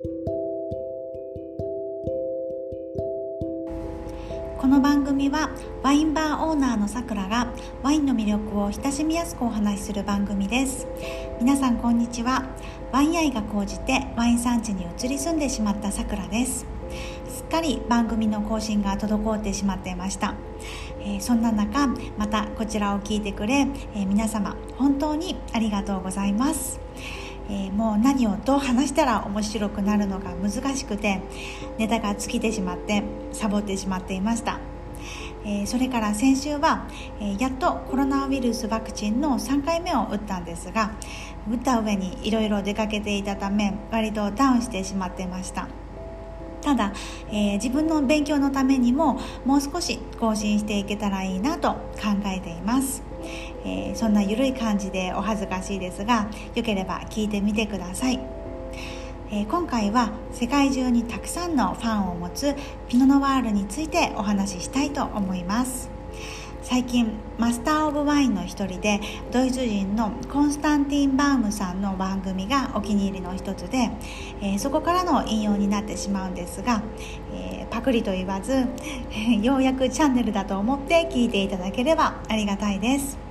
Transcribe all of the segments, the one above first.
この番組はワインバーオーナーのさくらがワインの魅力を親しみやすくお話しする番組です。皆さんこんにちは。ワイン愛が高じてワイン産地に移り住んでしまったさくらです。すっかり番組の更新が滞ってしまっていました、えー、そんな中またこちらを聞いてくれ、えー、皆様本当にありがとうございます。えー、もう何をどう話したら面白くなるのか難しくてネタが尽きてしまってサボってしまっていました、えー、それから先週は、えー、やっとコロナウイルスワクチンの3回目を打ったんですが打った上にいろいろ出かけていたため割とダウンしてしまっていました。ただ、え、自分の勉強のためにももう少し更新していけたらいいなと考えています。えー、そんな緩い感じでお恥ずかしいですがよければ聞いてみてください、えー、今回は世界中にたくさんのファンを持つピノ・ノワールについてお話ししたいと思います。最近マスター・オブ・ワインの一人でドイツ人のコンスタンティン・バームさんの番組がお気に入りの一つで、えー、そこからの引用になってしまうんですが、えー、パクリと言わずようやくチャンネルだと思って聞いていただければありがたいです。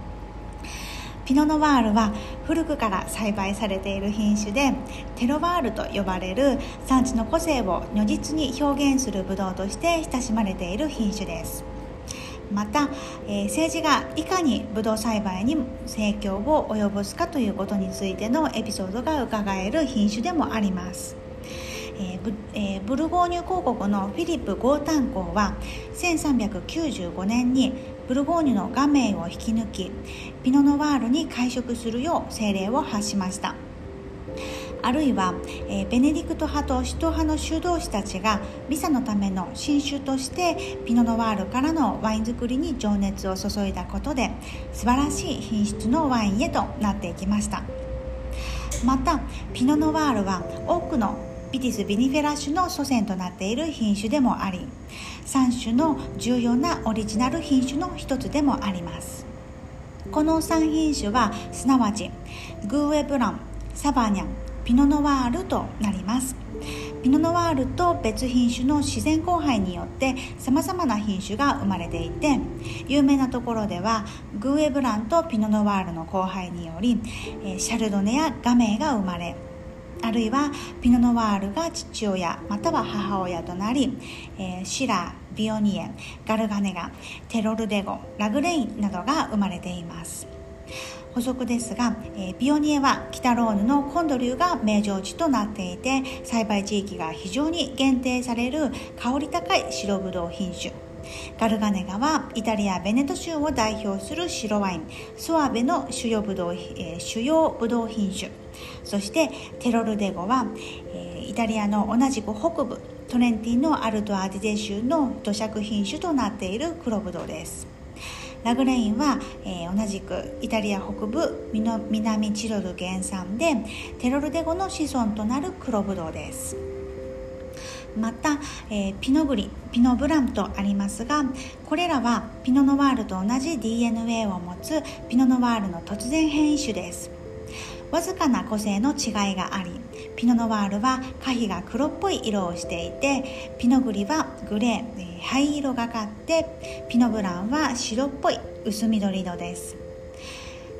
ピノ・ノワールは古くから栽培されている品種でテロワールと呼ばれる産地の個性を如実に表現するブドウとして親しまれている品種です。また、えー、政治がいかにブドウ栽培に影響を及ぼすかということについてのエピソードが伺える品種でもあります。えーブえー、ブルゴーニュ公国のフィリップ・ゴータン公は1395年にブルゴーニュの画面を引き抜きピノ・ノワールに会食するよう精霊を発しました。あるいは、え、ベネディクト派と使徒派の修道士たちがミサのための新種としてピノ・ノワールからのワイン作りに情熱を注いだことで素晴らしい品質のワインへとなっていきました。またピノ・ノワールは多くのビティス・ビニフェラ種の祖先となっている品種でもあり3種の重要なオリジナル品種の一つでもあります。この3品種はすなわちグーエブランサバニャンピノノワールとなります。ピノノワールと別品種の自然交配によってさまざまな品種が生まれていて有名なところではグーエブランとピノノワールの交配によりシャルドネやガメが生まれあるいはピノ・ノワールが父親または母親となり、えー、シラビオニエガルガネガテロルデゴラグレインなどが生まれています。補足ですが、えー、ビオニエは北ローヌのコンドリューが名城地となっていて栽培地域が非常に限定される香り高い白ぶどう品種。ガルガネガはイタリア・ベネト州を代表する白ワインソアベの主要ブドウ、えー、主要ブドウ品種。そしてテロルデゴは、えー、イタリアの同じく北部トレンティのアルトアディゼ州の土着品種となっている黒ブドウです。ラグレインは、えー、同じくイタリア北部南チロル原産でテロルデゴの子孫となる黒ブドウです。また、えー、ピノグリピノブランとありますがこれらはピノノワールと同じ DNA を持つピノノワールの突然変異種です。わずかな個性の違いがありピノノワールは花皮が黒っぽい色をしていてピノグリはグレー灰色がかってピノブランは白っぽい薄緑色です。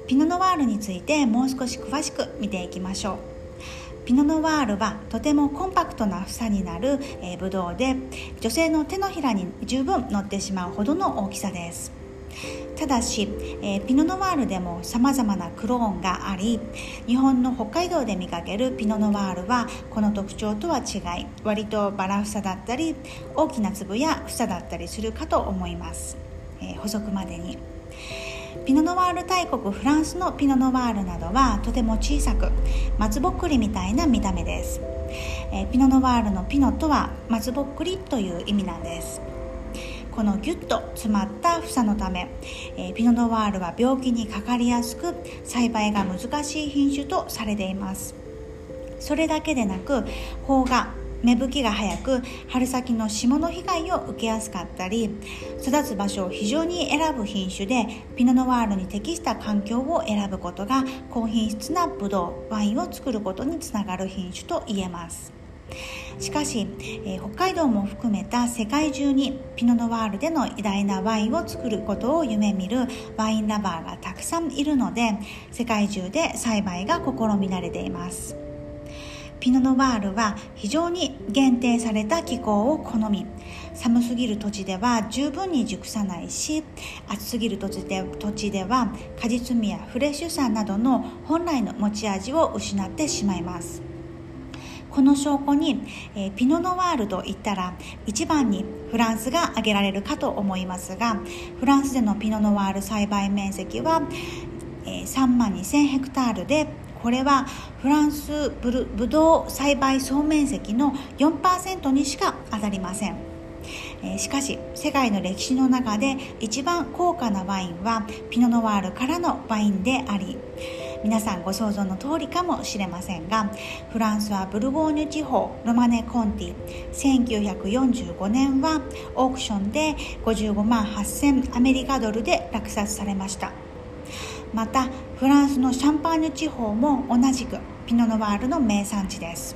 ピノノワールについてもう少し詳しく見ていきましょう。ピノノワールはとてもコンパクトな房になる、えー、ブドウで女性の手のひらに十分乗ってしまうほどの大きさです。ただし、えー、ピノノワールでもさまざまなクローンがあり日本の北海道で見かけるピノノワールはこの特徴とは違い割とバラ房だったり大きな粒や房だったりするかと思います、えー、補足までに。ピノノワール大国フランスのピノノワールなどはとても小さく松ぼっくりみたいな見た目です、えー、ピノノワールのピノとは松ぼっくりという意味なんです。このギュッと詰まった房のため、えー、ピノ・ノワールは病気にかかりやすく栽培が難しい品種とされています。それだけでなく穂が芽吹きが早く春先の霜の被害を受けやすかったり育つ場所を非常に選ぶ品種でピノ・ノワールに適した環境を選ぶことが高品質なブドウワインを作ることにつながる品種と言えます。しかし、えー、北海道も含めた世界中にピノ・ノワールでの偉大なワインを作ることを夢見るワインラバーがたくさんいるので世界中で栽培が試みられています。ピノ・ノワールは非常に限定された気候を好み。寒すぎる土地では十分に熟さないし暑すぎる土地で土地では果実味やフレッシュさなどの本来の持ち味を失ってしまいます。この証拠に、え、ピノ・ノワールといったら一番にフランスが挙げられるかと思いますがフランスでのピノ・ノワール栽培面積は、えー、3万2000ヘクタールでこれはフランスブルブドウ栽培総面積の4%にしか当たりません。えしかし世界の歴史の中で一番高価なワインはピノ・ノワールからのワインであり皆さんご想像の通りかもしれませんがフランスはブルゴーニュ地方ロマネ・コンティ1945年はオークションで55万8000アメリカドルで落札されました。またフランスのシャンパーニュ地方も同じくピノ・ノワールの名産地です。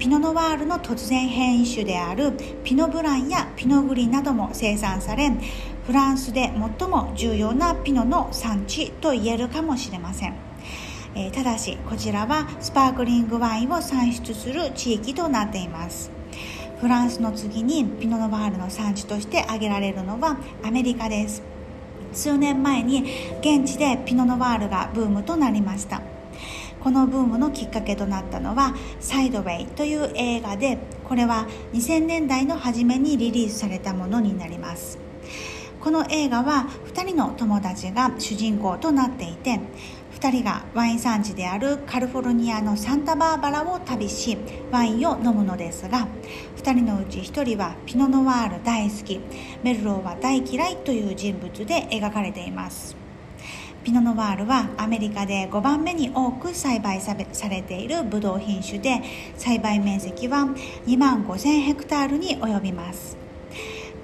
ピノ・ノワールの突然変異種であるピノ・ブランやピノ・グリなども生産されフランスで最も重要なピノの産地と言えるかもしれません、え、ただしこちらはスパークリングワインを産出する地域となっています。フランスの次にピノ・ノワールの産地として挙げられるのはアメリカです。数年前に現地でピノ・ノワールがブームとなりました。このブームのきっかけとなったのは「サイドウェイ」という映画でこれは2000年代の初めにリリースされたものになります。この映画は2人の友達が主人公となっていて2人がワイン産地であるカリフォルニアのサンタバーバラを旅しワインを飲むのですが2人のうち1人はピノ・ノワール大好き。メルローは大嫌いという人物で描かれています。ピノ・ノワールはアメリカで5番目に多く栽培されているブドウ品種で栽培面積は2万5000ヘクタールに及びます。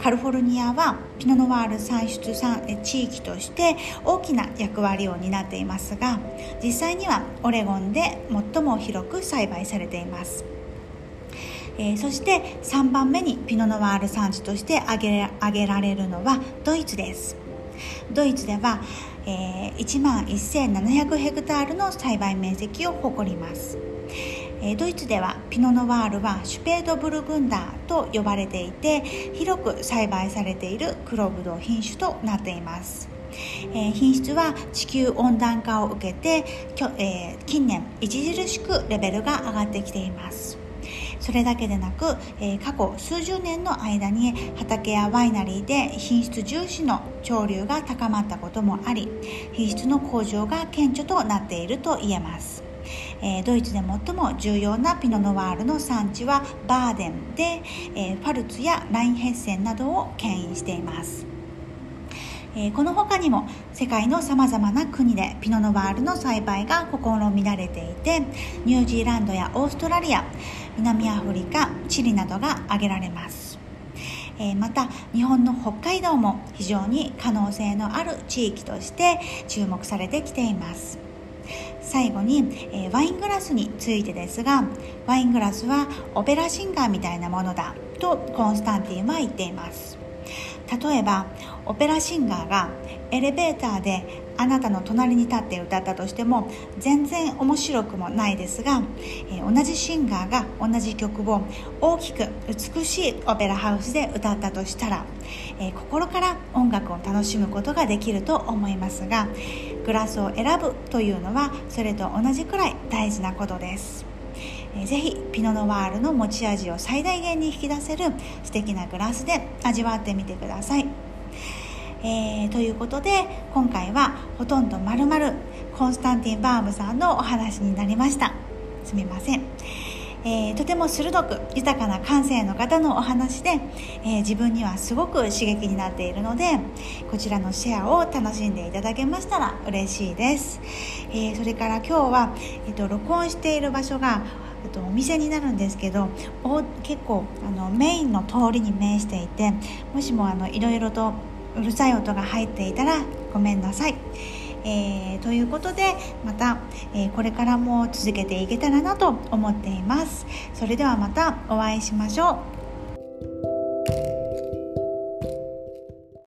カリフォルニアはピノ・ノワール産出産地域として大きな役割を担っていますが実際にはオレゴンで最も広く栽培されています。えー、そして3番目にピノ・ノワール産地として挙げ挙げられるのはドイツです。ドイツではえー、1万1700ヘクタールの栽培面積を誇ります、え、ドイツではピノ・ノワールはシュペードブルグンダーと呼ばれていて広く栽培されている黒ブドウ品種となっています。え、品質は地球温暖化を受けて、え、近年著しくレベルが上がってきています。それだけでなく、え、過去数十年の間に畑やワイナリーで品質重視の潮流が高まったこともあり品質の向上が顕著となっていると言えます。えー、ドイツで最も重要なピノ・ノワールの産地はバーデンで、えー、ファルツやラインヘッセンなどを牽引しています。えこの他にも世界のさまざまな国でピノ・ノワールの栽培が試みられていてニュージーランドやオーストラリア南アフリカチリなどが挙げられます。えまた日本の北海道も非常に可能性のある地域として注目されてきています。最後に、えワイングラスについてですがワイングラスはオペラシンガーみたいなものだとコンスタンティンは言っています。例えばオペラシンガーがエレベーターであなたの隣に立って歌ったとしても全然面白くもないですが、えー、同じシンガーが同じ曲を大きく美しいオペラハウスで歌ったとしたら、えー、心から音楽を楽しむことができると思いますがグラスを選ぶというのはそれと同じくらい大事なことです。ぜひピノ・ノワールの持ち味を最大限に引き出せる素敵なグラスで味わってみてください、えー、ということで今回はほとんどまるまるコンスタンティン・バームさんのお話になりました。すみません。えー、とても鋭く豊かな感性の方のお話で、えー、自分にはすごく刺激になっているのでこちらのシェアを楽しんでいただけましたら嬉しいです、えー、それから今日は、えーと録音している場所がと、お店になるんですけどお結構あのメインの通りに面していてもしもあのいろいろとうるさい音が入っていたらごめんなさい、えー、ということでまた、えー、これからも続けていけたらなと思っています。それではまたお会いしましょう。